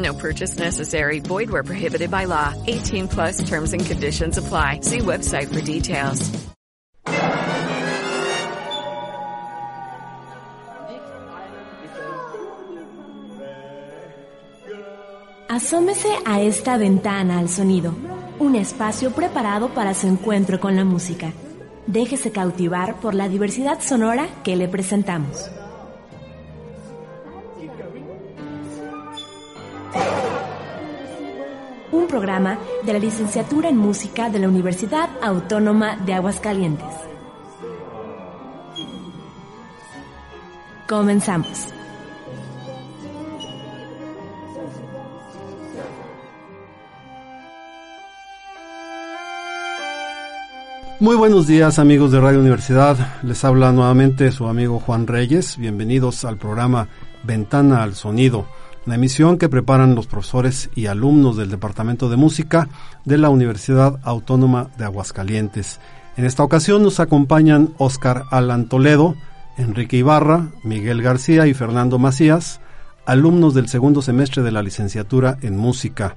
No purchase necessary. Void where prohibited by law. 18 plus terms and conditions apply. See website for details. Asómese a esta ventana al sonido, un espacio preparado para su encuentro con la música. Déjese cautivar por la diversidad sonora que le presentamos. Un programa de la licenciatura en música de la Universidad Autónoma de Aguascalientes. Comenzamos. Muy buenos días amigos de Radio Universidad, les habla nuevamente su amigo Juan Reyes, bienvenidos al programa Ventana al Sonido, la emisión que preparan los profesores y alumnos del Departamento de Música de la Universidad Autónoma de Aguascalientes. En esta ocasión nos acompañan Oscar Alan Toledo, Enrique Ibarra, Miguel García y Fernando Macías, alumnos del segundo semestre de la licenciatura en música.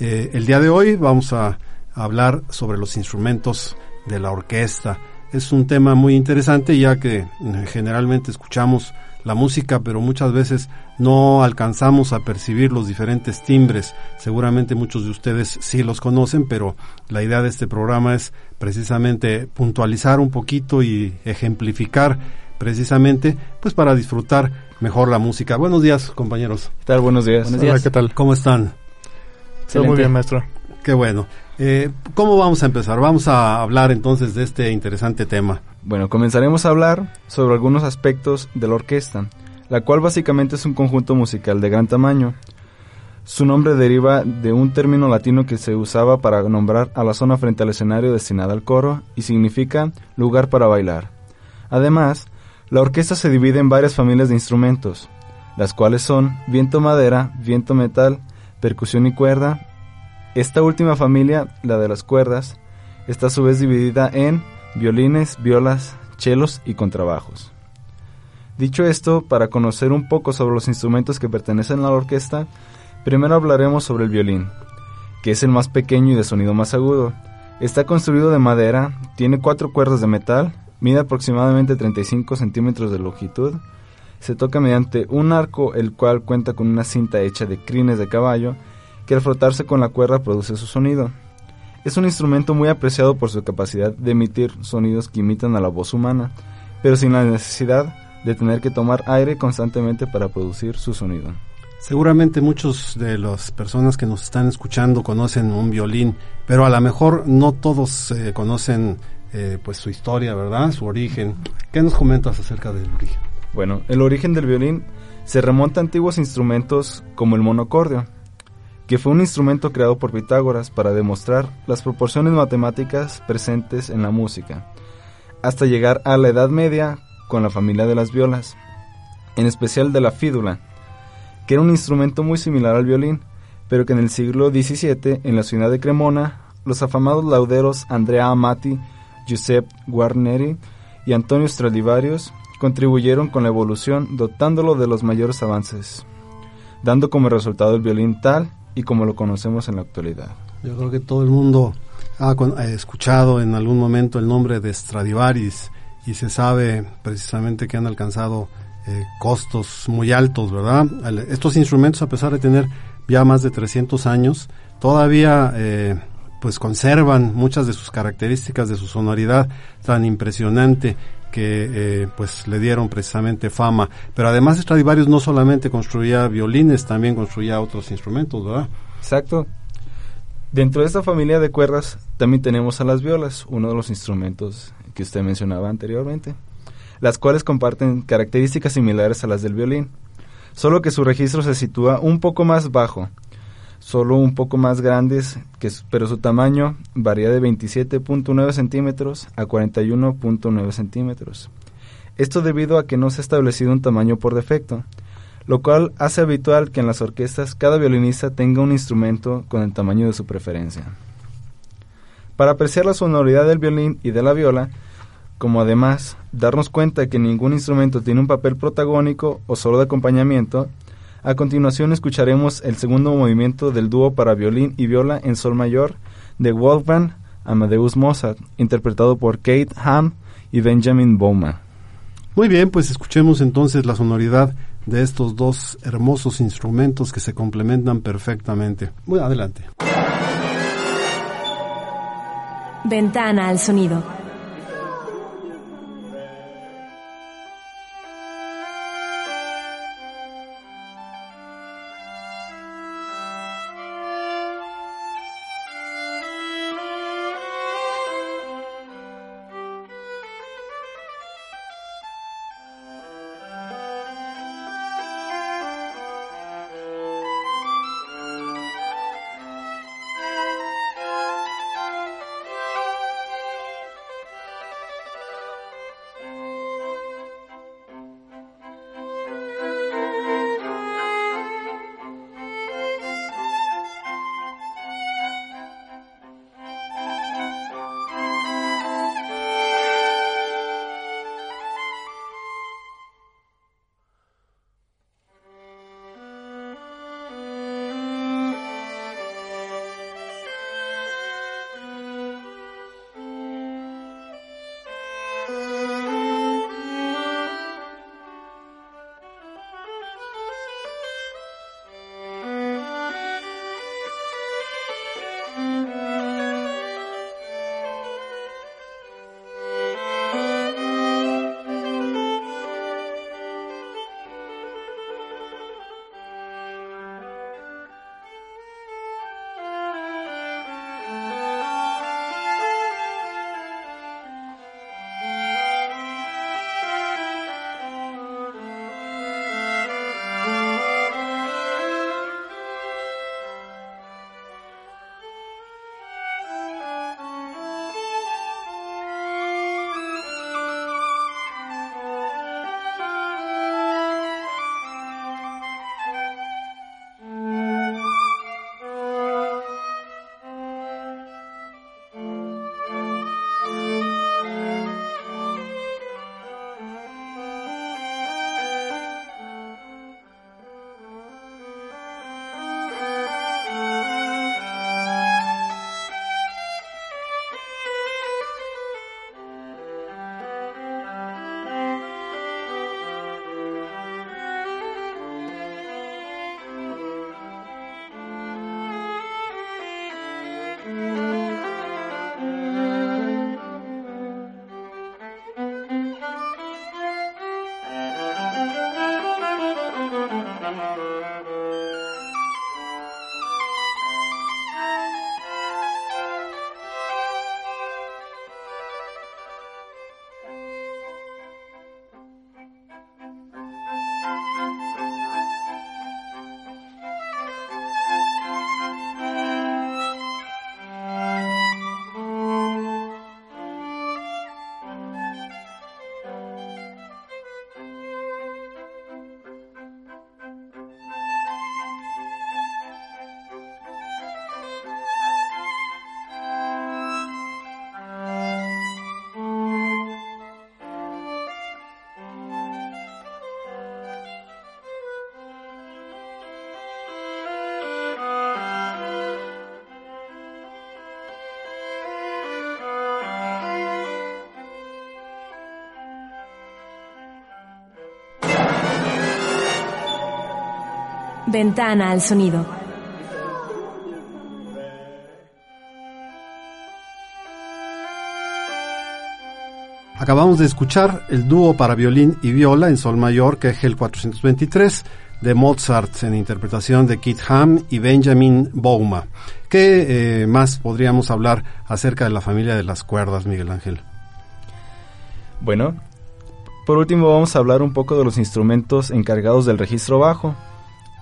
Eh, el día de hoy vamos a hablar sobre los instrumentos de la orquesta. Es un tema muy interesante ya que eh, generalmente escuchamos la música, pero muchas veces no alcanzamos a percibir los diferentes timbres. Seguramente muchos de ustedes sí los conocen, pero la idea de este programa es precisamente puntualizar un poquito y ejemplificar precisamente pues para disfrutar mejor la música. Buenos días, compañeros. ¿Qué tal? Buenos días. Buenos días. ¿qué tal? ¿Cómo están? Todo muy bien, maestro. Qué bueno. Eh, ¿Cómo vamos a empezar? Vamos a hablar entonces de este interesante tema. Bueno, comenzaremos a hablar sobre algunos aspectos de la orquesta, la cual básicamente es un conjunto musical de gran tamaño. Su nombre deriva de un término latino que se usaba para nombrar a la zona frente al escenario destinada al coro y significa lugar para bailar. Además, la orquesta se divide en varias familias de instrumentos, las cuales son viento madera, viento metal, percusión y cuerda, esta última familia, la de las cuerdas, está a su vez dividida en violines, violas, chelos y contrabajos. Dicho esto, para conocer un poco sobre los instrumentos que pertenecen a la orquesta, primero hablaremos sobre el violín, que es el más pequeño y de sonido más agudo. Está construido de madera, tiene cuatro cuerdas de metal, mide aproximadamente 35 centímetros de longitud, se toca mediante un arco el cual cuenta con una cinta hecha de crines de caballo que al frotarse con la cuerda produce su sonido. Es un instrumento muy apreciado por su capacidad de emitir sonidos que imitan a la voz humana, pero sin la necesidad de tener que tomar aire constantemente para producir su sonido. Seguramente muchos de las personas que nos están escuchando conocen un violín, pero a lo mejor no todos eh, conocen eh, pues su historia, ¿verdad? Su origen. ¿Qué nos comentas acerca del origen? Bueno, el origen del violín se remonta a antiguos instrumentos como el monocordio, que fue un instrumento creado por Pitágoras para demostrar las proporciones matemáticas presentes en la música, hasta llegar a la Edad Media con la familia de las violas, en especial de la fídula, que era un instrumento muy similar al violín, pero que en el siglo XVII, en la ciudad de Cremona, los afamados lauderos Andrea Amati Giuseppe Guarneri y Antonio Stradivarius contribuyeron con la evolución dotándolo de los mayores avances, dando como resultado el violín tal y como lo conocemos en la actualidad. Yo creo que todo el mundo ha escuchado en algún momento el nombre de Stradivarius y se sabe precisamente que han alcanzado eh, costos muy altos, ¿verdad? Estos instrumentos, a pesar de tener ya más de 300 años, todavía eh, pues conservan muchas de sus características, de su sonoridad tan impresionante que eh, pues le dieron precisamente fama. Pero además Stradivarius no solamente construía violines, también construía otros instrumentos, ¿verdad? Exacto. Dentro de esta familia de cuerdas también tenemos a las violas, uno de los instrumentos que usted mencionaba anteriormente, las cuales comparten características similares a las del violín, solo que su registro se sitúa un poco más bajo, solo un poco más grandes, que, pero su tamaño varía de 27.9 centímetros a 41.9 centímetros. Esto debido a que no se ha establecido un tamaño por defecto, lo cual hace habitual que en las orquestas cada violinista tenga un instrumento con el tamaño de su preferencia. Para apreciar la sonoridad del violín y de la viola, como además darnos cuenta de que ningún instrumento tiene un papel protagónico o solo de acompañamiento, a continuación escucharemos el segundo movimiento del dúo para violín y viola en sol mayor de Wolfgang Amadeus Mozart, interpretado por Kate Ham y Benjamin Bowman. Muy bien, pues escuchemos entonces la sonoridad de estos dos hermosos instrumentos que se complementan perfectamente. Muy adelante. Ventana al sonido. Ventana al sonido. Acabamos de escuchar el dúo para violín y viola en sol mayor que es el 423 de Mozart en interpretación de Kit Ham y Benjamin Bouma. ¿Qué eh, más podríamos hablar acerca de la familia de las cuerdas, Miguel Ángel? Bueno, por último vamos a hablar un poco de los instrumentos encargados del registro bajo.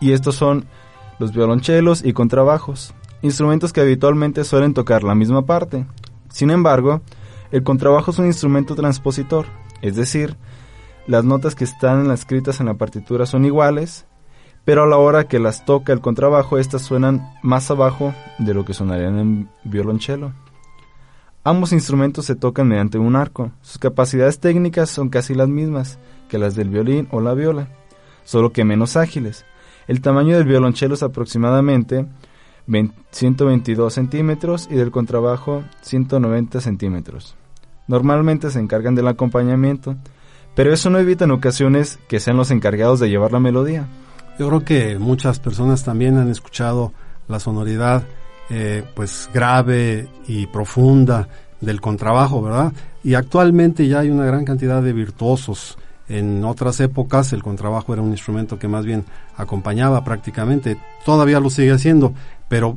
Y estos son los violonchelos y contrabajos, instrumentos que habitualmente suelen tocar la misma parte. Sin embargo, el contrabajo es un instrumento transpositor, es decir, las notas que están escritas en la partitura son iguales, pero a la hora que las toca el contrabajo, estas suenan más abajo de lo que sonarían en violonchelo. Ambos instrumentos se tocan mediante un arco. Sus capacidades técnicas son casi las mismas que las del violín o la viola, solo que menos ágiles. El tamaño del violonchelo es aproximadamente 122 centímetros y del contrabajo 190 centímetros. Normalmente se encargan del acompañamiento, pero eso no evita en ocasiones que sean los encargados de llevar la melodía. Yo creo que muchas personas también han escuchado la sonoridad eh, pues grave y profunda del contrabajo, ¿verdad? Y actualmente ya hay una gran cantidad de virtuosos. En otras épocas el contrabajo era un instrumento que más bien acompañaba prácticamente, todavía lo sigue haciendo, pero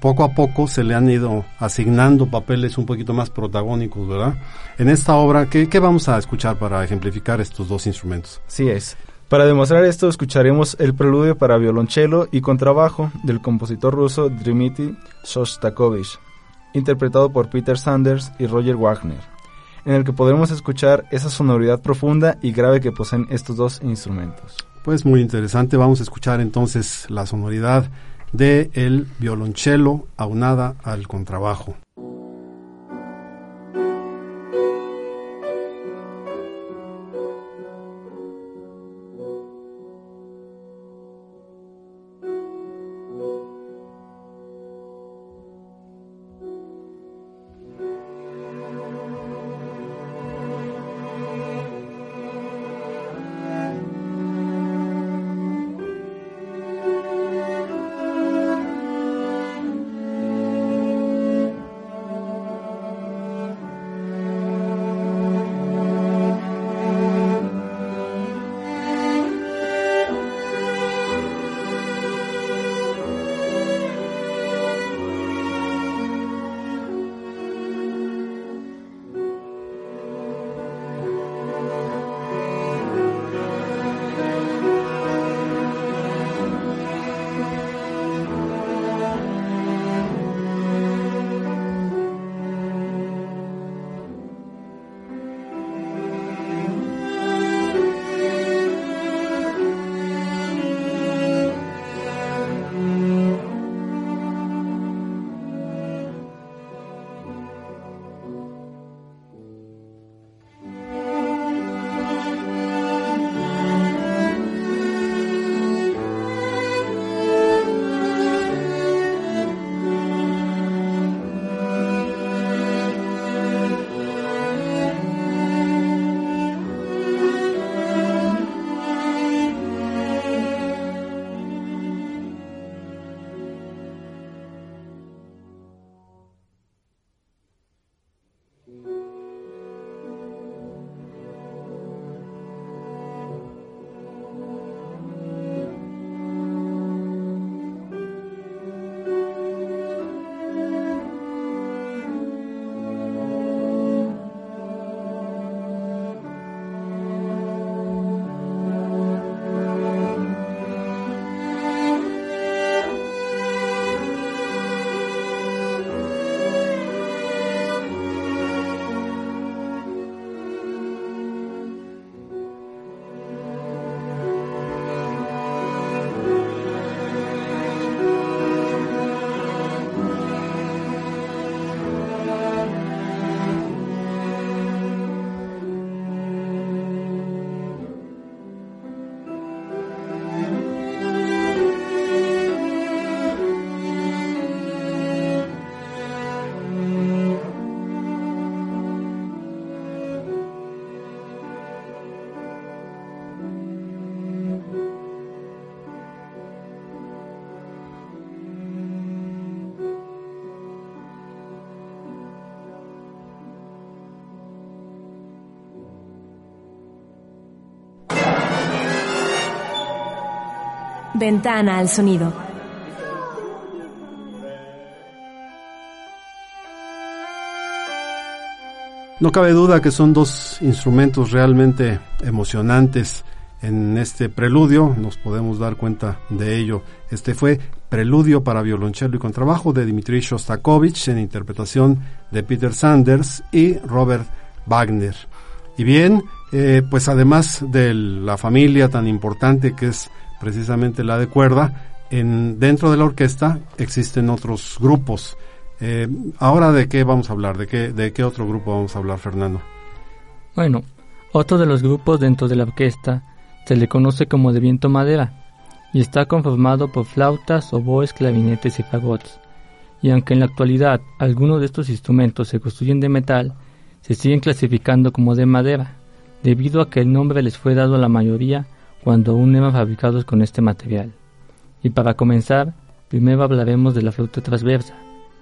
poco a poco se le han ido asignando papeles un poquito más protagónicos, ¿verdad? En esta obra, ¿qué, vamos a escuchar para ejemplificar estos dos instrumentos? Sí es. Para demostrar esto, escucharemos el preludio para violonchelo y contrabajo del compositor ruso Dmitri Shostakovich, interpretado por Peter Sanders y Roger Wagner, en el que podremos escuchar esa sonoridad profunda y grave que poseen estos dos instrumentos. Pues muy interesante, vamos a escuchar entonces la sonoridad de el violonchelo aunada al contrabajo. Ventana al sonido. No cabe duda que son dos instrumentos realmente emocionantes en este preludio, nos podemos dar cuenta de ello. Este fue Preludio para violonchelo y contrabajo de Dmitri Shostakovich en interpretación de Peter Sanders y Robert Wagner. Y bien, eh, pues además de la familia tan importante que es precisamente la de cuerda, en, dentro de la orquesta existen otros grupos. Eh, ahora de qué vamos a hablar, de qué, de qué otro grupo vamos a hablar, Fernando. Bueno, otro de los grupos dentro de la orquesta se le conoce como de viento madera y está conformado por flautas, oboes, clarinetes y fagots. Y aunque en la actualidad algunos de estos instrumentos se construyen de metal, se siguen clasificando como de madera, debido a que el nombre les fue dado a la mayoría cuando aún fabricados con este material. Y para comenzar, primero hablaremos de la flauta transversa.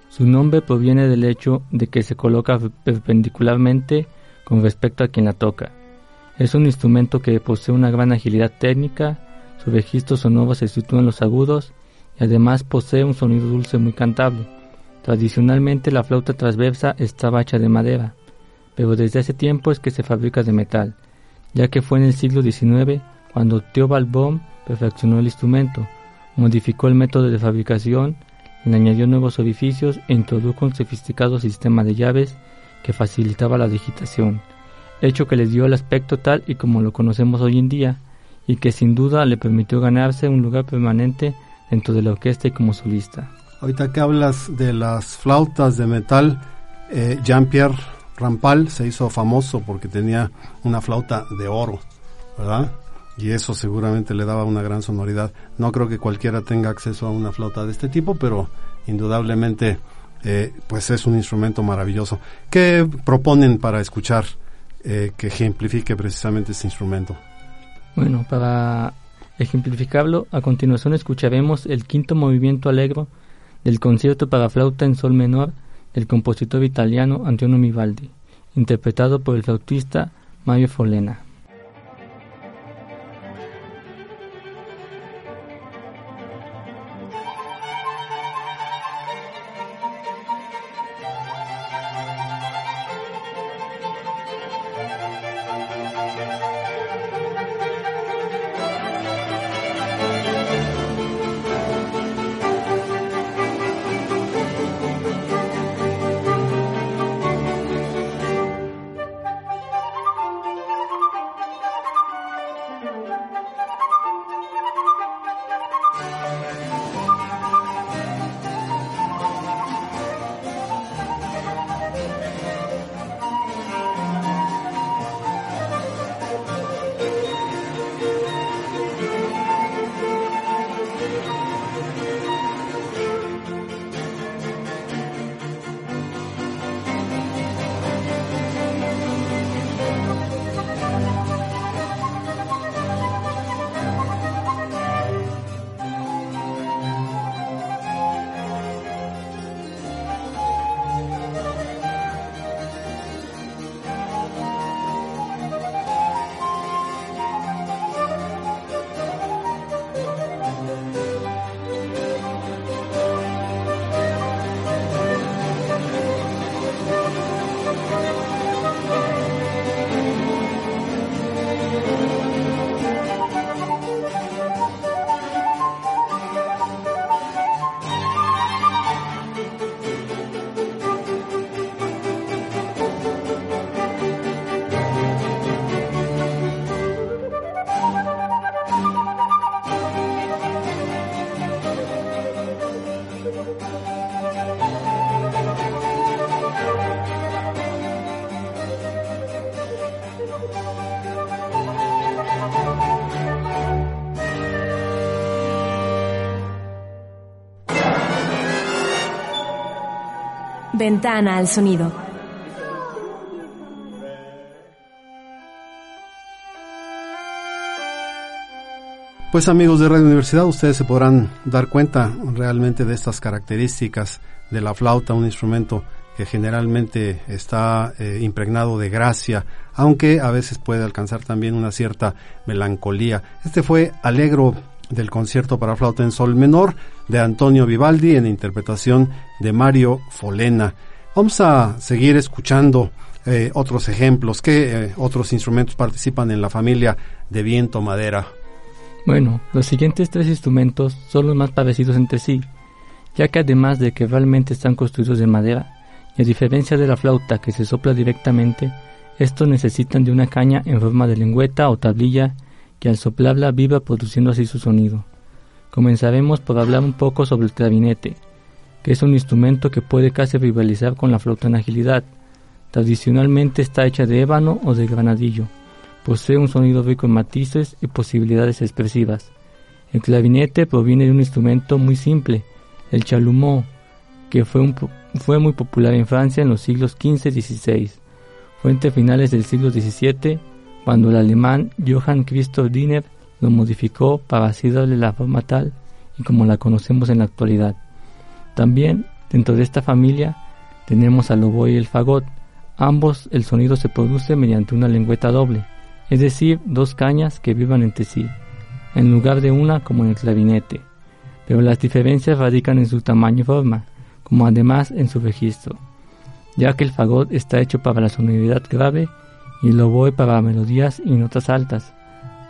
Su nombre proviene del hecho de que se coloca perpendicularmente con respecto a quien la toca. Es un instrumento que posee una gran agilidad técnica, su registro sonoro se sitúa en los agudos y además posee un sonido dulce muy cantable. Tradicionalmente la flauta transversa estaba hecha de madera, pero desde hace tiempo es que se fabrica de metal, ya que fue en el siglo XIX cuando Theobald Bohm perfeccionó el instrumento, modificó el método de fabricación, le añadió nuevos orificios e introdujo un sofisticado sistema de llaves que facilitaba la digitación, hecho que le dio el aspecto tal y como lo conocemos hoy en día, y que sin duda le permitió ganarse un lugar permanente dentro de la orquesta y como solista. Ahorita que hablas de las flautas de metal, eh, Jean-Pierre Rampal se hizo famoso porque tenía una flauta de oro, ¿verdad? Y eso seguramente le daba una gran sonoridad. No creo que cualquiera tenga acceso a una flauta de este tipo, pero indudablemente eh, pues es un instrumento maravilloso. ¿Qué proponen para escuchar eh, que ejemplifique precisamente este instrumento? Bueno, para ejemplificarlo, a continuación escucharemos el quinto movimiento alegro del concierto para flauta en sol menor del compositor italiano Antonio Mivaldi, interpretado por el flautista Mario Folena. Ventana al sonido. Pues amigos de Radio Universidad, ustedes se podrán dar cuenta realmente de estas características de la flauta, un instrumento que generalmente está eh, impregnado de gracia, aunque a veces puede alcanzar también una cierta melancolía. Este fue Alegro del concierto para flauta en sol menor de Antonio Vivaldi en interpretación de Mario Folena. Vamos a seguir escuchando eh, otros ejemplos. ¿Qué eh, otros instrumentos participan en la familia de viento madera? Bueno, los siguientes tres instrumentos son los más parecidos entre sí, ya que además de que realmente están construidos de madera, y a diferencia de la flauta que se sopla directamente, estos necesitan de una caña en forma de lengüeta o tablilla que al soplarla viva produciendo así su sonido. Comenzaremos por hablar un poco sobre el clarinete, que es un instrumento que puede casi rivalizar con la flauta en agilidad. Tradicionalmente está hecha de ébano o de granadillo. Posee un sonido rico en matices y posibilidades expresivas. El clarinete proviene de un instrumento muy simple, el chalumeau, que fue, fue muy popular en Francia en los siglos XV y XVI. Fue entre finales del siglo XVII cuando el alemán Johann Christoph Diener lo modificó para así darle la forma tal y como la conocemos en la actualidad. También dentro de esta familia tenemos al oboe y el fagot. Ambos el sonido se produce mediante una lengüeta doble, es decir, dos cañas que vivan entre sí, en lugar de una como en el clarinete. Pero las diferencias radican en su tamaño y forma, como además en su registro, ya que el fagot está hecho para la sonoridad grave y el oboe para melodías y notas altas.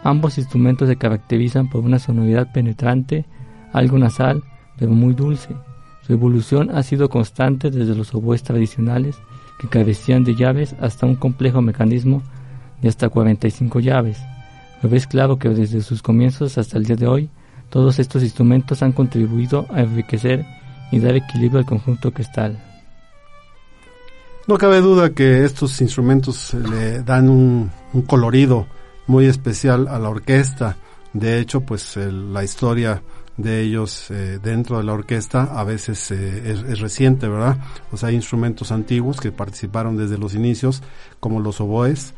Ambos instrumentos se caracterizan por una sonoridad penetrante, algo nasal, pero muy dulce. Su evolución ha sido constante desde los oboes tradicionales, que carecían de llaves, hasta un complejo mecanismo de hasta 45 llaves. Pero es claro que desde sus comienzos hasta el día de hoy, todos estos instrumentos han contribuido a enriquecer y dar equilibrio al conjunto orquestal. No cabe duda que estos instrumentos le dan un, colorido muy especial a la orquesta. De hecho, pues la historia de ellos eh, dentro de la orquesta a veces eh, es, reciente, ¿verdad? O sea, hay instrumentos antiguos que participaron desde los inicios, como los oboes,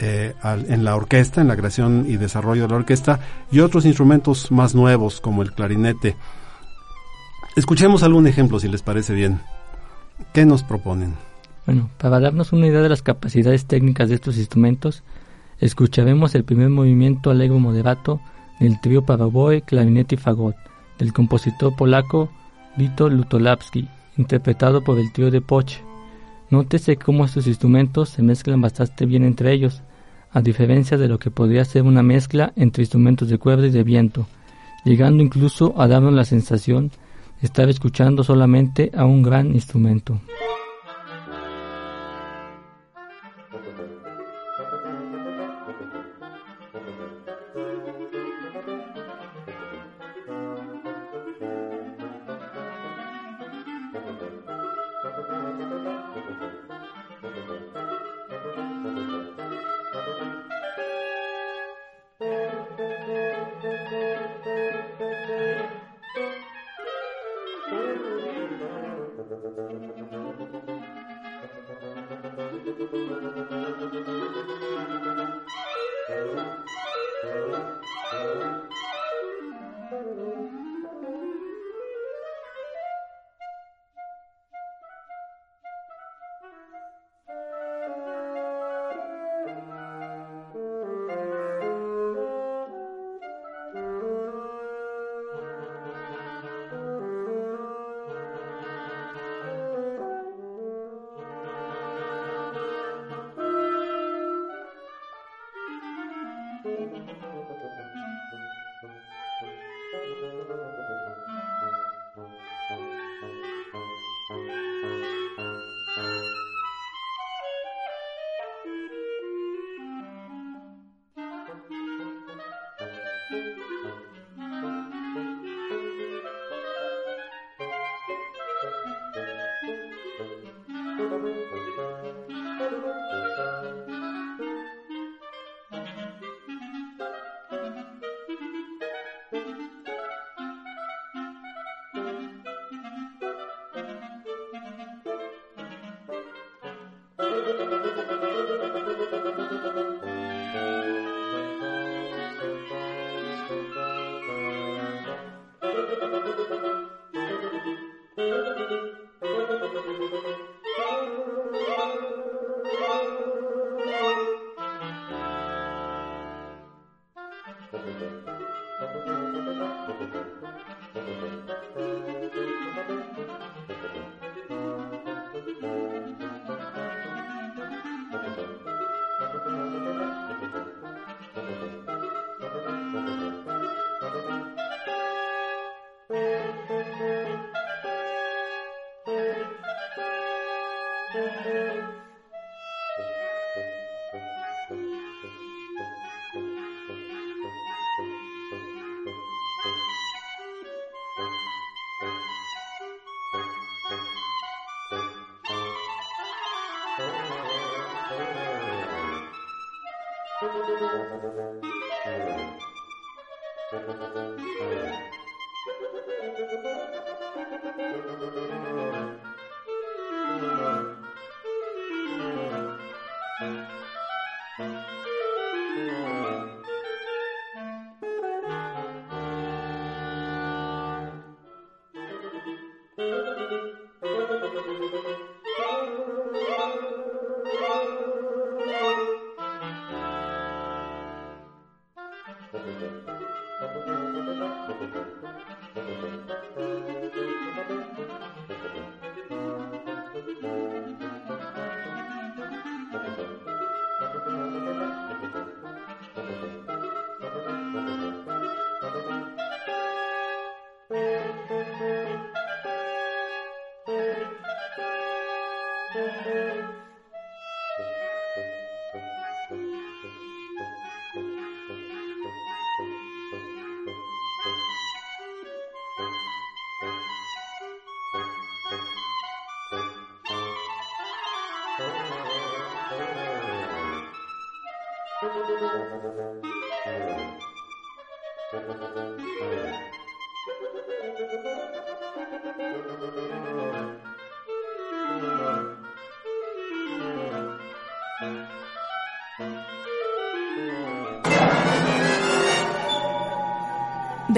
eh, en la orquesta, en la creación y desarrollo de la orquesta, y otros instrumentos más nuevos, como el clarinete. Escuchemos algún ejemplo, si les parece bien. ¿Qué nos proponen? Bueno, para darnos una idea de las capacidades técnicas de estos instrumentos, escucharemos el primer movimiento alegre moderato del trío para oboe, clarinete y fagot, del compositor polaco Vito Lutolapski, interpretado por el trío de Poche. Nótese cómo estos instrumentos se mezclan bastante bien entre ellos, a diferencia de lo que podría ser una mezcla entre instrumentos de cuerda y de viento, llegando incluso a darnos la sensación de estar escuchando solamente a un gran instrumento.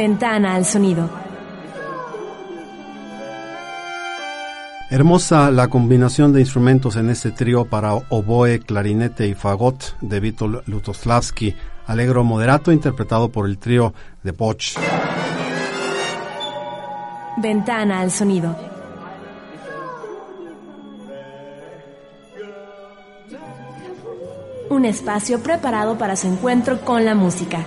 Ventana al sonido. Hermosa la combinación de instrumentos en este trío para oboe, clarinete y fagot de Vítor Lutoslavski, alegro moderato interpretado por el trío de Poch. Ventana al sonido. Un espacio preparado para su encuentro con la música.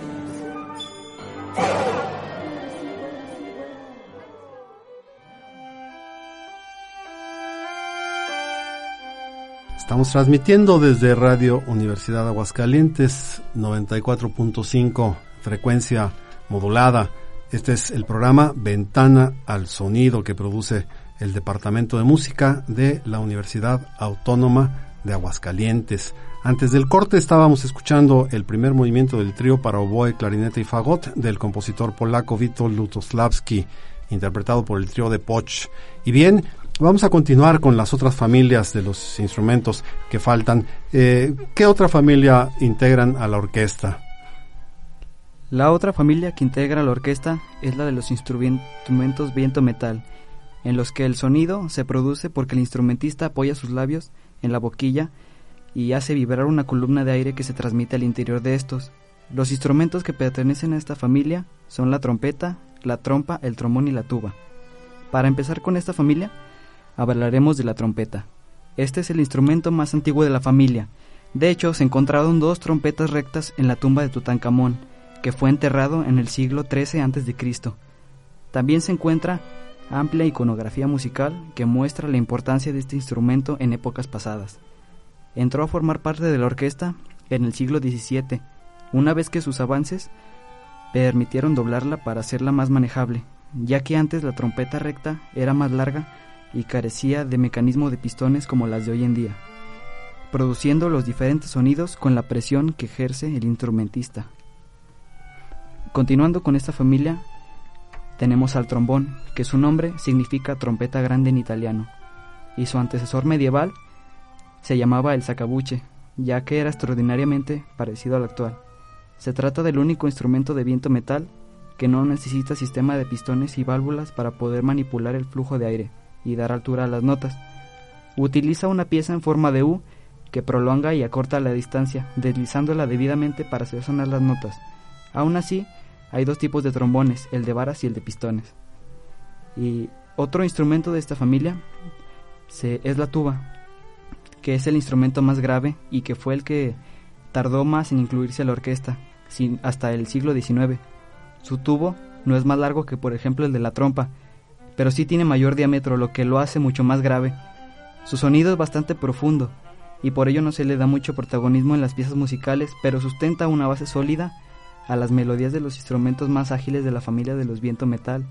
Estamos transmitiendo desde Radio Universidad Aguascalientes 94.5 frecuencia modulada. Este es el programa Ventana al Sonido que produce el Departamento de Música de la Universidad Autónoma de Aguascalientes. Antes del corte estábamos escuchando el primer movimiento del trío para oboe, clarinete y fagot del compositor polaco Witold Lutoslavski, interpretado por el trío de Poch. Y bien, vamos a continuar con las otras familias de los instrumentos que faltan. Eh, ¿Qué otra familia integran a la orquesta? La otra familia que integra la orquesta es la de los instrumentos viento-metal, en los que el sonido se produce porque el instrumentista apoya sus labios en la boquilla y hace vibrar una columna de aire que se transmite al interior de estos. Los instrumentos que pertenecen a esta familia son la trompeta, la trompa, el trombón y la tuba. Para empezar con esta familia, hablaremos de la trompeta. Este es el instrumento más antiguo de la familia. De hecho, se encontraron dos trompetas rectas en la tumba de Tutankamón, que fue enterrado en el siglo XIII a.C. También se encuentra amplia iconografía musical que muestra la importancia de este instrumento en épocas pasadas. Entró a formar parte de la orquesta en el siglo XVII, una vez que sus avances permitieron doblarla para hacerla más manejable, ya que antes la trompeta recta era más larga y carecía de mecanismo de pistones como las de hoy en día, produciendo los diferentes sonidos con la presión que ejerce el instrumentista. Continuando con esta familia, tenemos al trombón, que su nombre significa trompeta grande en italiano, y su antecesor medieval se llamaba el sacabuche, ya que era extraordinariamente parecido al actual. Se trata del único instrumento de viento metal que no necesita sistema de pistones y válvulas para poder manipular el flujo de aire y dar altura a las notas. Utiliza una pieza en forma de U que prolonga y acorta la distancia, deslizándola debidamente para hacer sonar las notas. Aún así, hay dos tipos de trombones, el de varas y el de pistones. Y otro instrumento de esta familia es la tuba, que es el instrumento más grave y que fue el que tardó más en incluirse a la orquesta, hasta el siglo XIX. Su tubo no es más largo que por ejemplo el de la trompa, pero sí tiene mayor diámetro, lo que lo hace mucho más grave. Su sonido es bastante profundo, y por ello no se le da mucho protagonismo en las piezas musicales, pero sustenta una base sólida a las melodías de los instrumentos más ágiles de la familia de los viento metal.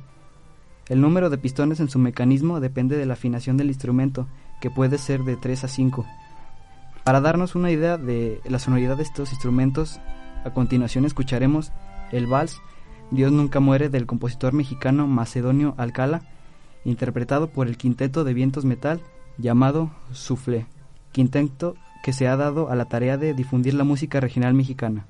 El número de pistones en su mecanismo depende de la afinación del instrumento, que puede ser de 3 a 5. Para darnos una idea de la sonoridad de estos instrumentos, a continuación escucharemos el vals Dios nunca muere del compositor mexicano Macedonio Alcala, interpretado por el quinteto de vientos metal llamado Soufflé, quinteto que se ha dado a la tarea de difundir la música regional mexicana.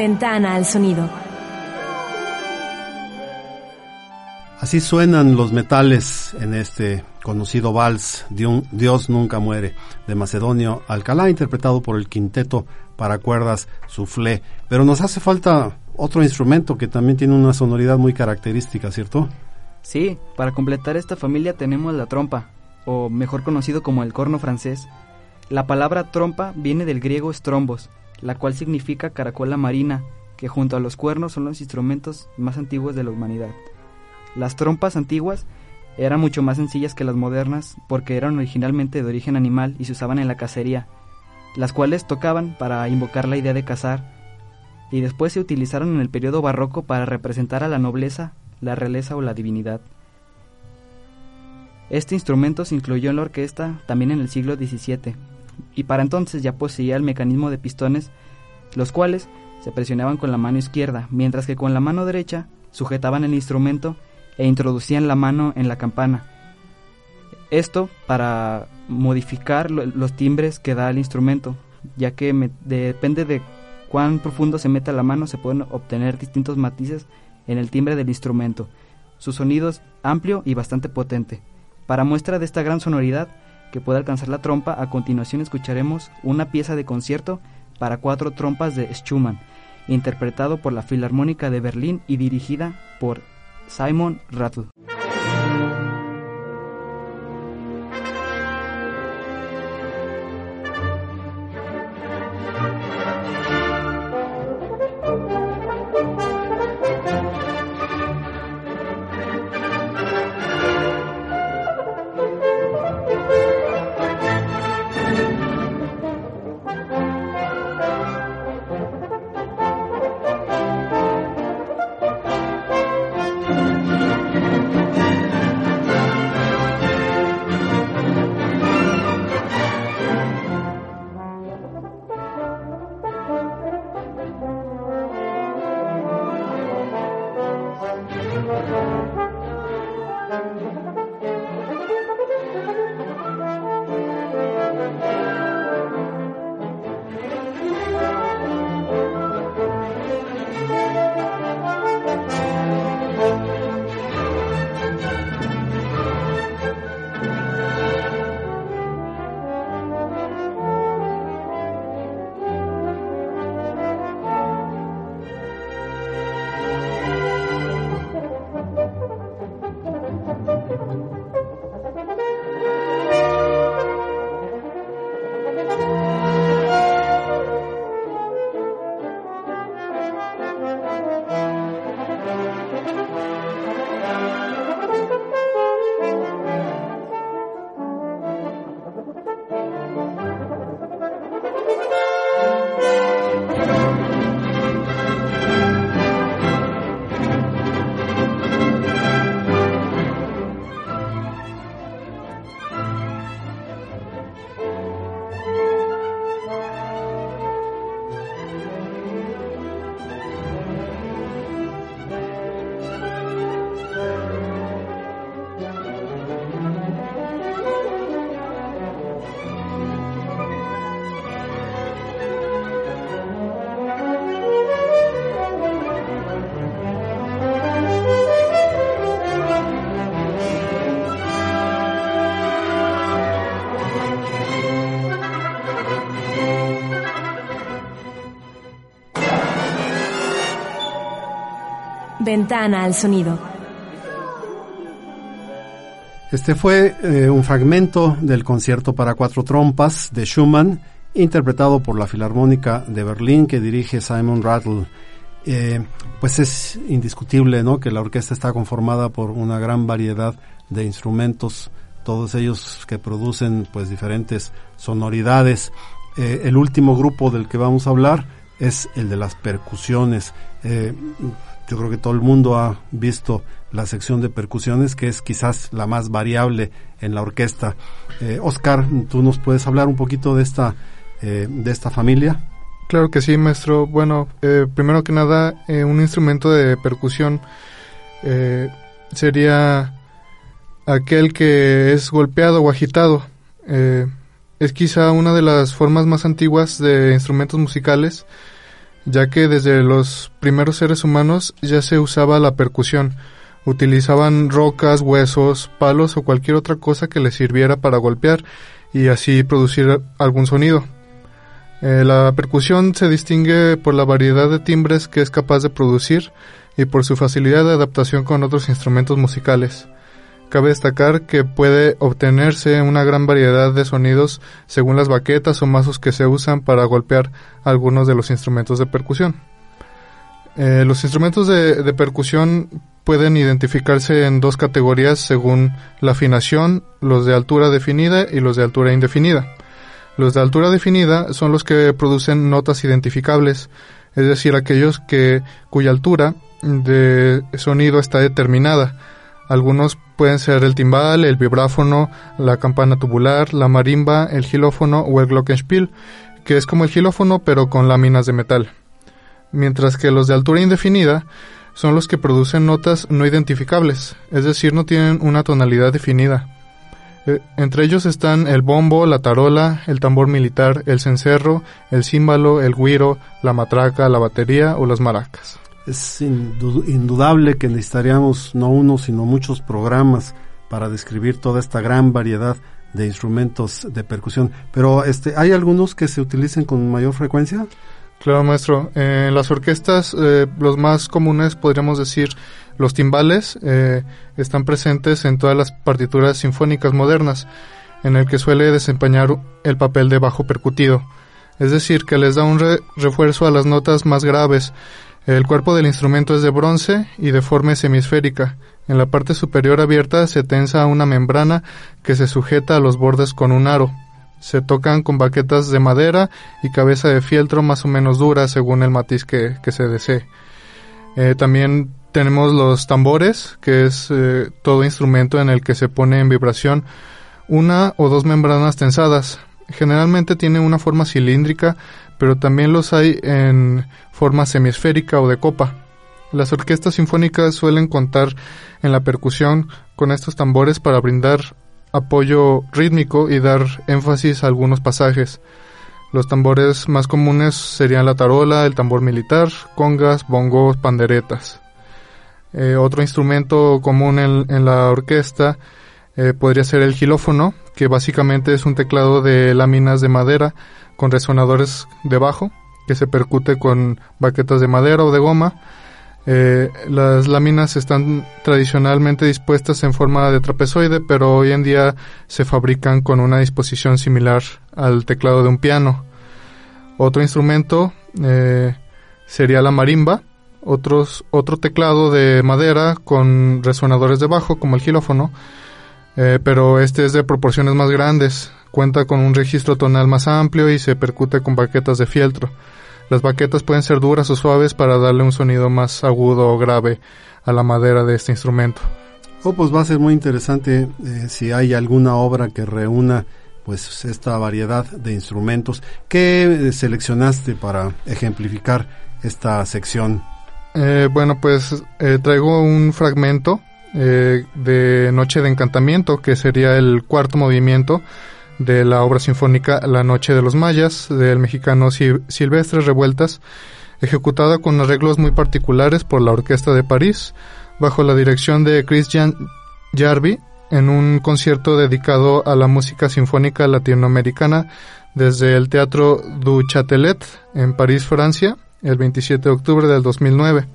Ventana al sonido. Así suenan los metales en este conocido vals Dios nunca muere de Macedonio Alcalá interpretado por el quinteto para cuerdas Soufflé. Pero nos hace falta otro instrumento que también tiene una sonoridad muy característica, ¿cierto? Sí, para completar esta familia tenemos la trompa, o mejor conocido como el corno francés. La palabra trompa viene del griego strombos, la cual significa caracola marina, que junto a los cuernos son los instrumentos más antiguos de la humanidad. Las trompas antiguas eran mucho más sencillas que las modernas porque eran originalmente de origen animal y se usaban en la cacería, las cuales tocaban para invocar la idea de cazar, y después se utilizaron en el periodo barroco para representar a la nobleza, la realeza o la divinidad. Este instrumento se incluyó en la orquesta también en el siglo XVII, y para entonces ya poseía el mecanismo de pistones, los cuales se presionaban con la mano izquierda, mientras que con la mano derecha sujetaban el instrumento e introducían la mano en la campana. Esto para modificar los timbres que da el instrumento, ya que depende de cuán profundo se meta la mano se pueden obtener distintos matices en el timbre del instrumento. Su sonido es amplio y bastante potente. Para muestra de esta gran sonoridad que puede alcanzar la trompa, a continuación escucharemos una pieza de concierto para cuatro trompas de Schumann, interpretado por la Filarmónica de Berlín y dirigida por Simon Rattle. Ventana al sonido. Este fue eh, un fragmento del concierto para cuatro trompas de Schumann, interpretado por la Filarmónica de Berlín que dirige Simon Rattle. Eh, pues es indiscutible ¿no? que la orquesta está conformada por una gran variedad de instrumentos, todos ellos que producen pues diferentes sonoridades. Eh, el último grupo del que vamos a hablar es el de las percusiones. Yo creo que todo el mundo ha visto la sección de percusiones, que es quizás la más variable en la orquesta. Eh, Oscar, ¿tú nos puedes hablar un poquito de esta, eh, de esta familia? Claro que sí, maestro. Bueno, eh, primero que nada, un instrumento de percusión sería aquel que es golpeado o agitado. es quizá una de las formas más antiguas de instrumentos musicales ya que desde los primeros seres humanos ya se usaba la percusión. Utilizaban rocas, huesos, palos o cualquier otra cosa que les sirviera para golpear y así producir algún sonido. Eh, la percusión se distingue por la variedad de timbres que es capaz de producir y por su facilidad de adaptación con otros instrumentos musicales. Cabe destacar que puede obtenerse una gran variedad de sonidos según las baquetas o mazos que se usan para golpear algunos de los instrumentos de percusión. Eh, los instrumentos de, de percusión pueden identificarse en dos categorías según la afinación, los de altura definida y los de altura indefinida. Los de altura definida son los que producen notas identificables, es decir, aquellos que cuya altura de sonido está determinada. Algunos pueden ser el timbal, el vibráfono, la campana tubular, la marimba, el gilófono o el glockenspiel, que es como el gilófono pero con láminas de metal. Mientras que los de altura indefinida son los que producen notas no identificables, es decir, no tienen una tonalidad definida. Eh, entre ellos están el bombo, la tarola, el tambor militar, el cencerro, el címbalo, el guiro, la matraca, la batería o las maracas. Es indudable que necesitaríamos no uno, sino muchos programas para describir toda esta gran variedad de instrumentos de percusión. Pero este, ¿hay algunos que se utilicen con mayor frecuencia? Claro, maestro. en las orquestas, eh, los más comunes podríamos decir los timbales eh, están presentes en todas las partituras sinfónicas modernas, en el que suele desempeñar el papel de bajo percutido, es decir, que les da un refuerzo a las notas más graves. El cuerpo del instrumento es de bronce y de forma semisférica. En la parte superior abierta se tensa una membrana que se sujeta a los bordes con un aro. Se tocan con baquetas de madera y cabeza de fieltro más o menos dura según el matiz que, se desee. Eh, también tenemos los tambores, que es eh, todo instrumento en el que se pone en vibración una o dos membranas tensadas. Generalmente tiene una forma cilíndrica, pero también los hay en forma semisférica o de copa. Las orquestas sinfónicas suelen contar en la percusión con estos tambores para brindar apoyo rítmico y dar énfasis a algunos pasajes. Los tambores más comunes serían la tarola, el tambor militar, congas, bongos, panderetas. Eh, otro instrumento común en, la orquesta eh, podría ser el gilófono, que básicamente es un teclado de láminas de madera con resonadores de bajo, que se percute con baquetas de madera o de goma. Eh, las láminas están tradicionalmente dispuestas en forma de trapezoide, pero hoy en día se fabrican con una disposición similar al teclado de un piano. Otro instrumento sería la marimba, otros, otro teclado de madera con resonadores de bajo como el gilófono, eh, pero este es de proporciones más grandes, cuenta con un registro tonal más amplio y se percute con baquetas de fieltro. Las baquetas pueden ser duras o suaves para darle un sonido más agudo o grave a la madera de este instrumento. Oh, pues va a ser muy interesante eh, si hay alguna obra que reúna pues esta variedad de instrumentos. ¿Qué eh, seleccionaste para ejemplificar esta sección eh, bueno, pues eh, traigo un fragmento eh, de Noche de Encantamiento, que sería el cuarto movimiento de la obra sinfónica La Noche de los Mayas, del mexicano Silvestre Revueltas, ejecutada con arreglos muy particulares por la Orquesta de París, bajo la dirección de Christian Jarvi, en un concierto dedicado a la música sinfónica latinoamericana desde el Teatro du Châtelet en París, Francia, el 27 de octubre del 2009.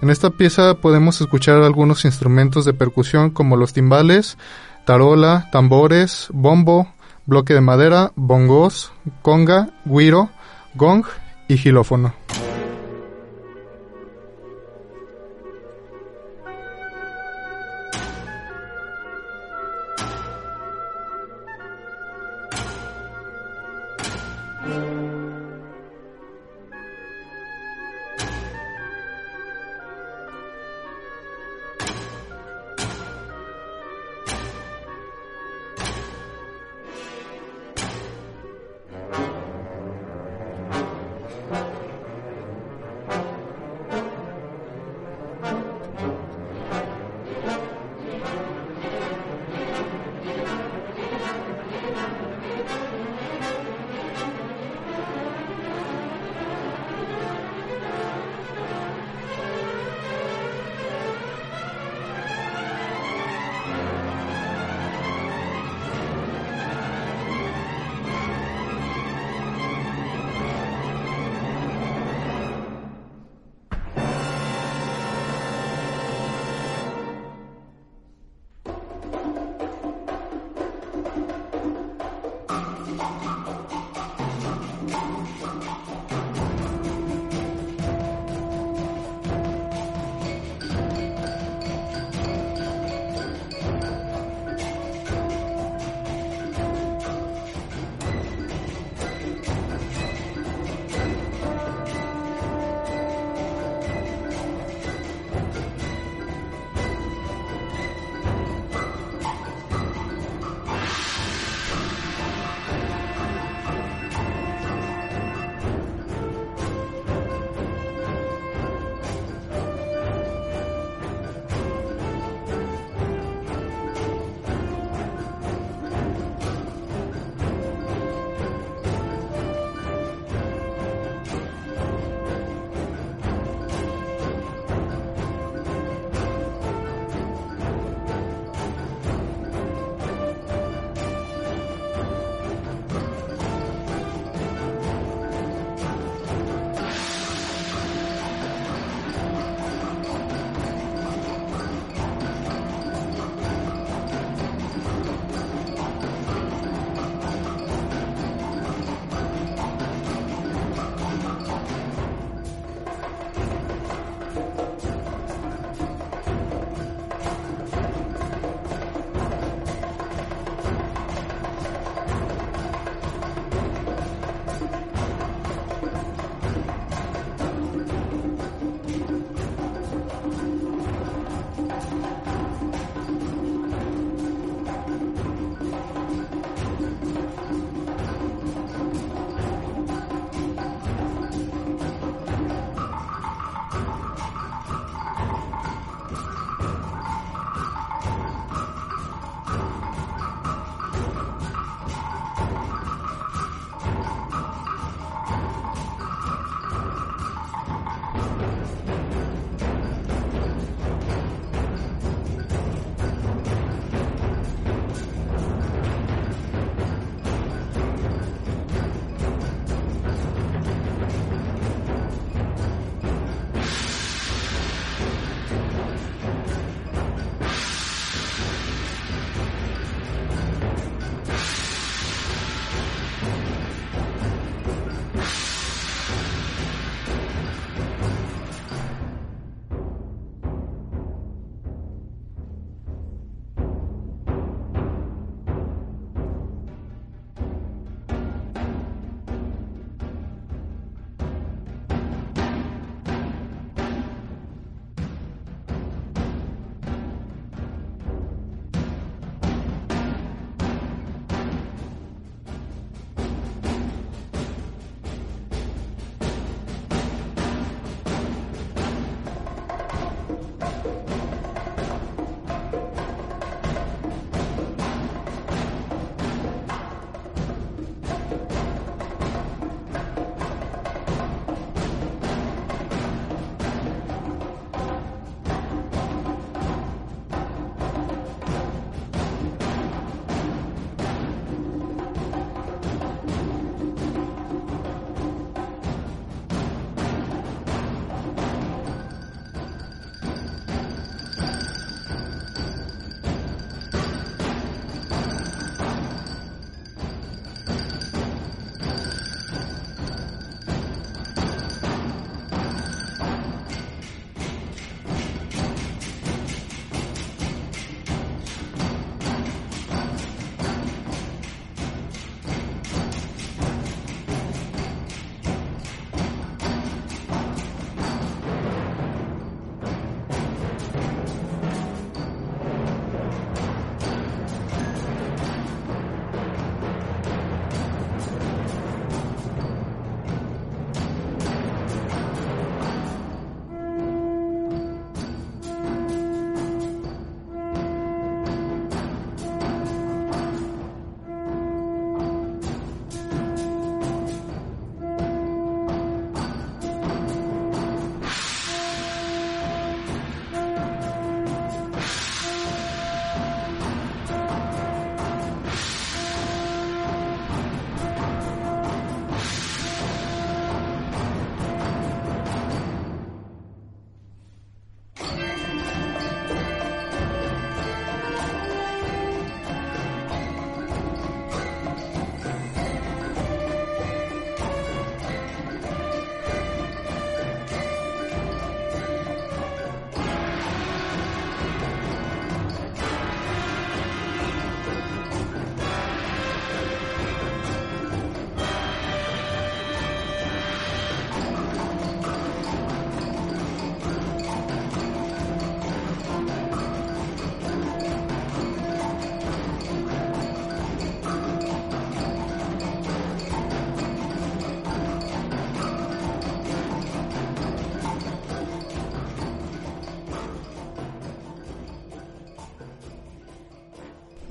En esta pieza podemos escuchar algunos instrumentos de percusión como los timbales, tarola, tambores, bombo, bloque de madera, bongos, conga, guiro, gong y gilófono.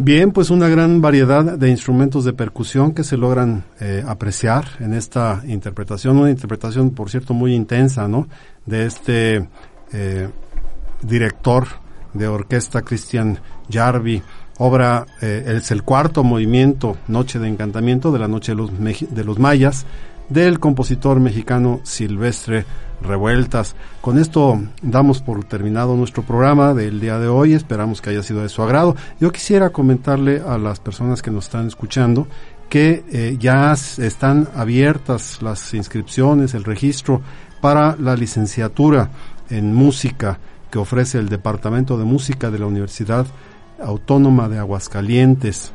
Bien, pues una gran variedad de instrumentos de percusión que se logran eh, apreciar en esta interpretación, una interpretación, por cierto, muy intensa, ¿no? De este eh, director de orquesta Christian Jarvi, obra, eh, es el cuarto movimiento, Noche de Encantamiento, de la Noche de los, de los Mayas, del compositor mexicano Silvestre Revueltas. Con esto damos por terminado nuestro programa del día de hoy. Esperamos que haya sido de su agrado. Yo quisiera comentarle a las personas que nos están escuchando que eh, ya están abiertas las inscripciones, el registro para la licenciatura en música que ofrece el Departamento de Música de la Universidad Autónoma de Aguascalientes.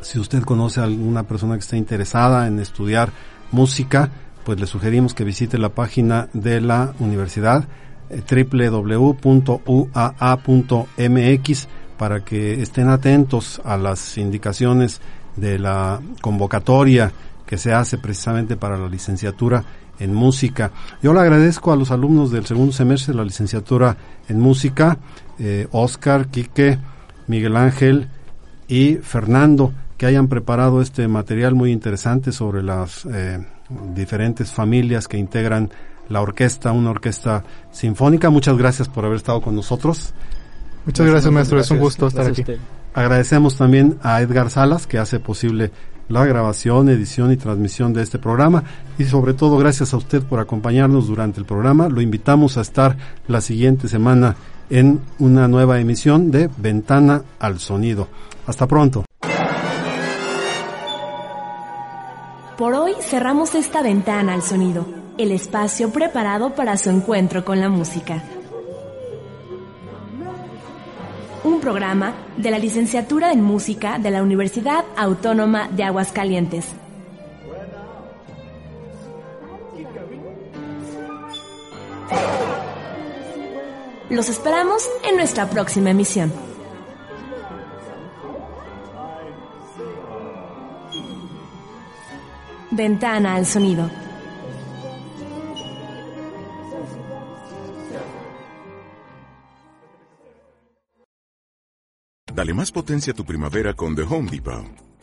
Si usted conoce a alguna persona que esté interesada en estudiar música, pues le sugerimos que visite la página de la universidad eh, www.uaa.mx para que estén atentos a las indicaciones de la convocatoria que se hace precisamente para la licenciatura en música. Yo le agradezco a los alumnos del segundo semestre de la licenciatura en música, eh, Oscar, Quique, Miguel Ángel y Fernando, que hayan preparado este material muy interesante sobre las eh, diferentes familias que integran la orquesta, una orquesta sinfónica. Muchas gracias por haber estado con nosotros. Muchas gracias, maestro. Es un gusto estar aquí. Agradecemos también a Edgar Salas, que hace posible la grabación, edición y transmisión de este programa. Y sobre todo, gracias a usted por acompañarnos durante el programa. Lo invitamos a estar la siguiente semana en una nueva emisión de Ventana al Sonido. Hasta pronto. Por hoy cerramos esta ventana al sonido, el espacio preparado para su encuentro con la música. Un programa de la Licenciatura en Música de la Universidad Autónoma de Aguascalientes. Los esperamos en nuestra próxima emisión. Ventana al sonido. Dale más potencia a tu primavera con The Home Depot.